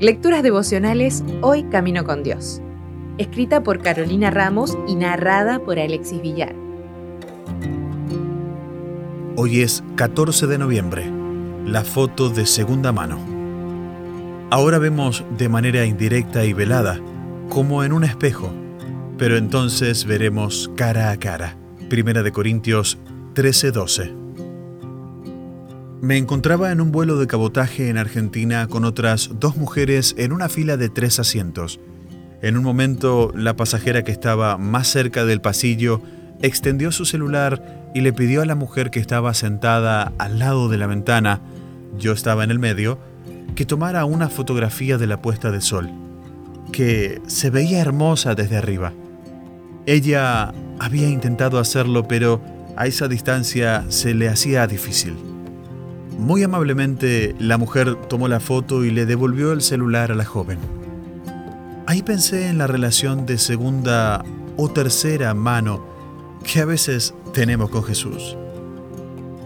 Lecturas devocionales Hoy Camino con Dios. Escrita por Carolina Ramos y narrada por Alexis Villar. Hoy es 14 de noviembre. La foto de segunda mano. Ahora vemos de manera indirecta y velada, como en un espejo, pero entonces veremos cara a cara. Primera de Corintios 13:12. Me encontraba en un vuelo de cabotaje en Argentina con otras dos mujeres en una fila de tres asientos. En un momento, la pasajera que estaba más cerca del pasillo extendió su celular y le pidió a la mujer que estaba sentada al lado de la ventana, yo estaba en el medio, que tomara una fotografía de la puesta de sol, que se veía hermosa desde arriba. Ella había intentado hacerlo, pero a esa distancia se le hacía difícil. Muy amablemente, la mujer tomó la foto y le devolvió el celular a la joven. Ahí pensé en la relación de segunda o tercera mano que a veces tenemos con Jesús.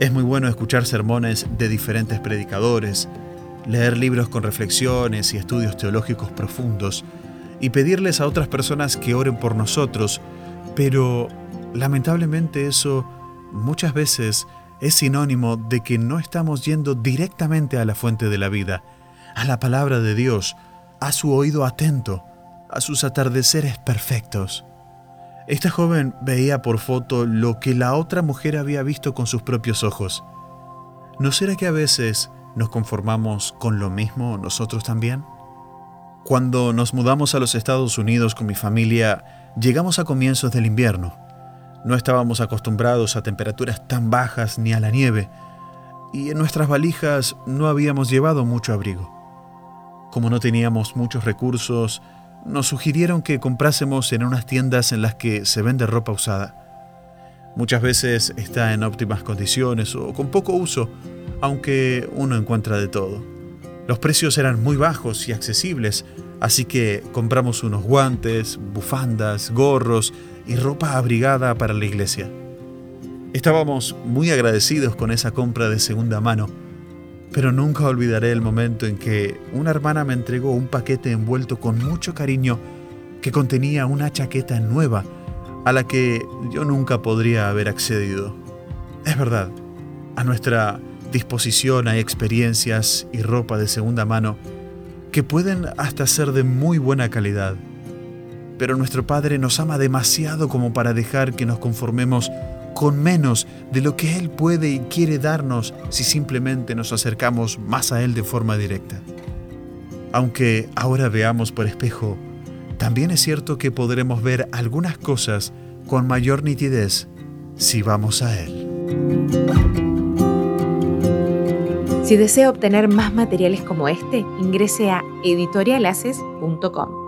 Es muy bueno escuchar sermones de diferentes predicadores, leer libros con reflexiones y estudios teológicos profundos y pedirles a otras personas que oren por nosotros, pero lamentablemente eso muchas veces es sinónimo de que no estamos yendo directamente a la fuente de la vida, a la palabra de Dios, a su oído atento, a sus atardeceres perfectos. Esta joven veía por foto lo que la otra mujer había visto con sus propios ojos. ¿No será que a veces nos conformamos con lo mismo nosotros también? Cuando nos mudamos a los Estados Unidos con mi familia, llegamos a comienzos del invierno. No estábamos acostumbrados a temperaturas tan bajas ni a la nieve, y en nuestras valijas no habíamos llevado mucho abrigo. Como no teníamos muchos recursos, nos sugirieron que comprásemos en unas tiendas en las que se vende ropa usada. Muchas veces está en óptimas condiciones o con poco uso, aunque uno encuentra de todo. Los precios eran muy bajos y accesibles, así que compramos unos guantes, bufandas, gorros y ropa abrigada para la iglesia. Estábamos muy agradecidos con esa compra de segunda mano, pero nunca olvidaré el momento en que una hermana me entregó un paquete envuelto con mucho cariño que contenía una chaqueta nueva a la que yo nunca podría haber accedido. Es verdad, a nuestra disposición hay experiencias y ropa de segunda mano que pueden hasta ser de muy buena calidad pero nuestro Padre nos ama demasiado como para dejar que nos conformemos con menos de lo que Él puede y quiere darnos si simplemente nos acercamos más a Él de forma directa. Aunque ahora veamos por espejo, también es cierto que podremos ver algunas cosas con mayor nitidez si vamos a Él. Si desea obtener más materiales como este, ingrese a editorialaces.com.